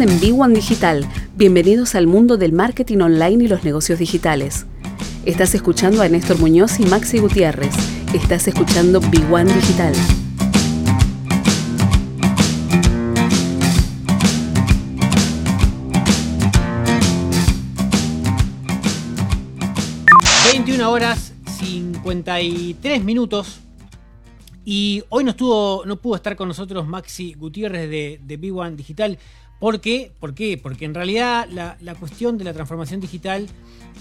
En B1 Digital. Bienvenidos al mundo del marketing online y los negocios digitales. Estás escuchando a Néstor Muñoz y Maxi Gutiérrez. Estás escuchando B1 Digital. horas 53 minutos y hoy no, estuvo, no pudo estar con nosotros Maxi Gutiérrez de, de B1 Digital. ¿Por qué? ¿Por qué? Porque en realidad la, cuestión de la transformación digital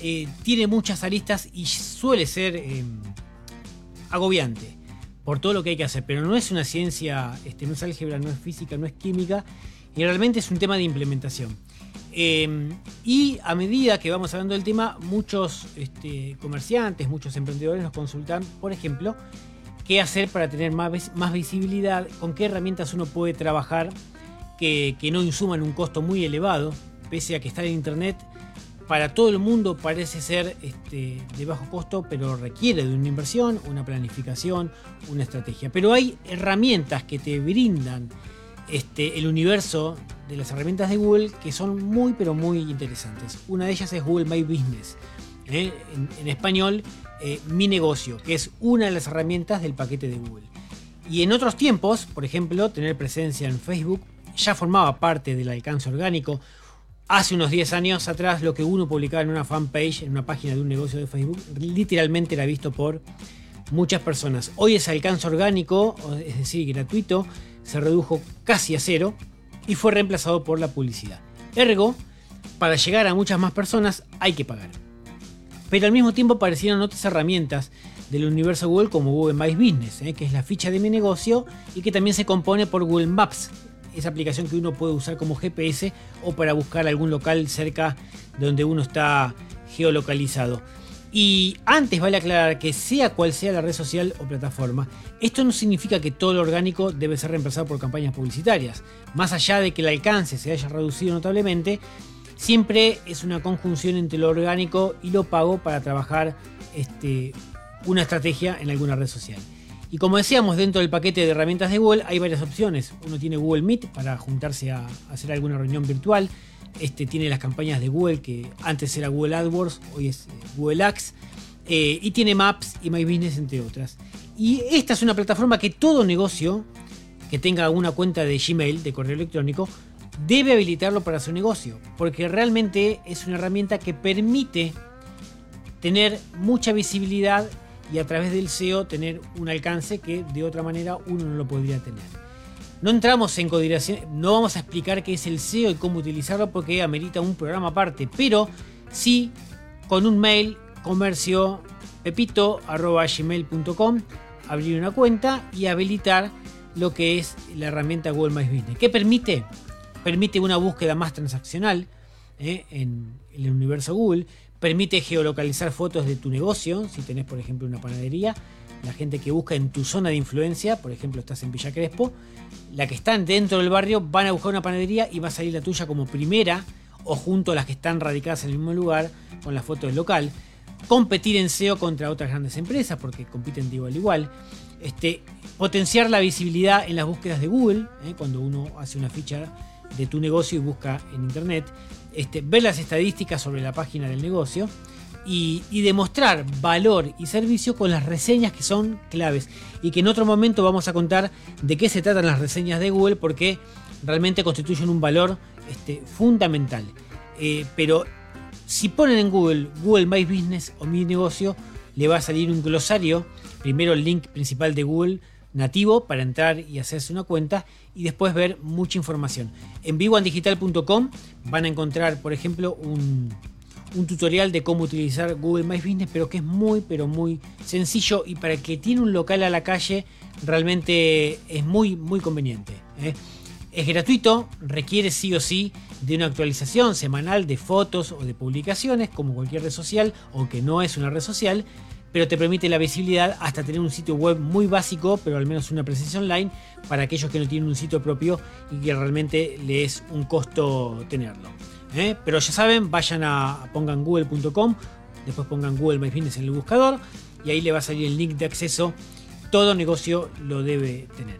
eh, tiene muchas aristas y suele ser eh, agobiante por todo lo que hay que hacer. Pero no es una ciencia, este, no es álgebra, no es física, no es química y realmente es un tema de implementación. Eh, y a medida que vamos hablando del tema, muchos este, comerciantes, muchos emprendedores nos consultan, por ejemplo, qué hacer para tener más visibilidad, con qué herramientas uno puede trabajar que, no insuman un costo muy elevado, pese a que estar en Internet para todo el mundo parece ser este, de bajo costo, pero requiere de una inversión, una planificación, una estrategia. Pero hay herramientas que te brindan este, el universo de las herramientas de Google que son muy, pero muy interesantes. Una de ellas es Google My Business. ¿eh? en, español eh, Mi Negocio, que es una de las herramientas del paquete de Google. Y en otros tiempos, por ejemplo, tener presencia en Facebook ya formaba parte del alcance orgánico. Hace unos 10 años atrás, lo que uno publicaba en una fanpage, en una página de un negocio de Facebook, literalmente era visto por muchas personas. Hoy ese alcance orgánico, es decir, gratuito, se redujo casi a cero y fue reemplazado por la publicidad. Ergo, para llegar a muchas más personas hay que pagar. Pero al mismo tiempo aparecieron otras herramientas del universo Google como Google My Business, ¿eh? que es la ficha de mi negocio y que también se compone por Google Maps, esa aplicación que uno puede usar como GPS o para buscar algún local cerca de donde uno está geolocalizado. Y antes vale aclarar que sea cual sea la red social o plataforma, esto no significa que todo lo orgánico debe ser reemplazado por campañas publicitarias. Más allá de que el alcance se haya reducido notablemente, siempre es una conjunción entre lo orgánico y lo pago para trabajar este, una estrategia en alguna red social. Y como decíamos, dentro del paquete de herramientas de Google hay varias opciones. Uno tiene Google Meet para juntarse a hacer alguna reunión virtual. Este tiene las campañas de Google, que antes era Google AdWords, hoy es eh, Google Ads. Eh, y tiene Maps y My Business, entre otras. Y esta es una plataforma que todo negocio que tenga alguna cuenta de Gmail, de correo electrónico, debe habilitarlo para su negocio, porque realmente es una herramienta que permite tener mucha visibilidad y a través del SEO tener un alcance que de otra manera uno no lo podría tener. No entramos en codificación, no vamos a explicar qué es el SEO y cómo utilizarlo porque amerita un programa aparte, pero sí con un mail comercio pepito.gmail.com abrir una cuenta y habilitar lo que es la herramienta Google My Business. ¿Qué permite? permite una búsqueda más transaccional ¿eh? en, el universo Google, permite geolocalizar fotos de tu negocio, si tenés por ejemplo una panadería, la gente que busca en tu zona de influencia, por ejemplo estás en Villa Crespo, la que están dentro del barrio van a buscar una panadería y va a salir la tuya como primera o junto a las que están radicadas en el mismo lugar con la foto del local. Competir en SEO contra otras grandes empresas porque compiten de igual a igual. Este, potenciar la visibilidad en las búsquedas de Google, ¿eh? cuando uno hace una ficha de tu negocio y busca en internet, este, ver las estadísticas sobre la página del negocio y, demostrar valor y servicio con las reseñas que son claves y que en otro momento vamos a contar de qué se tratan las reseñas de Google porque realmente constituyen un valor este, fundamental. Eh, pero si ponen en Google Google My Business o mi negocio, le va a salir un glosario, primero el link principal de Google nativo para entrar y hacerse una cuenta y después ver mucha información. En vivoandigital.com van a encontrar, por ejemplo, un, tutorial de cómo utilizar Google My Business, pero que es muy, pero muy sencillo y para el que tiene un local a la calle realmente es muy, muy conveniente. ¿eh? Es gratuito, requiere sí o sí de una actualización semanal de fotos o de publicaciones, como cualquier red social, o que no es una red social, pero te permite la visibilidad hasta tener un sitio web muy básico, pero al menos una presencia online para aquellos que no tienen un sitio propio y que realmente les es un costo tenerlo. ¿eh? Pero ya saben, vayan a pongan google.com, después pongan Google My Business en el buscador y ahí le va a salir el link de acceso. Todo negocio lo debe tener.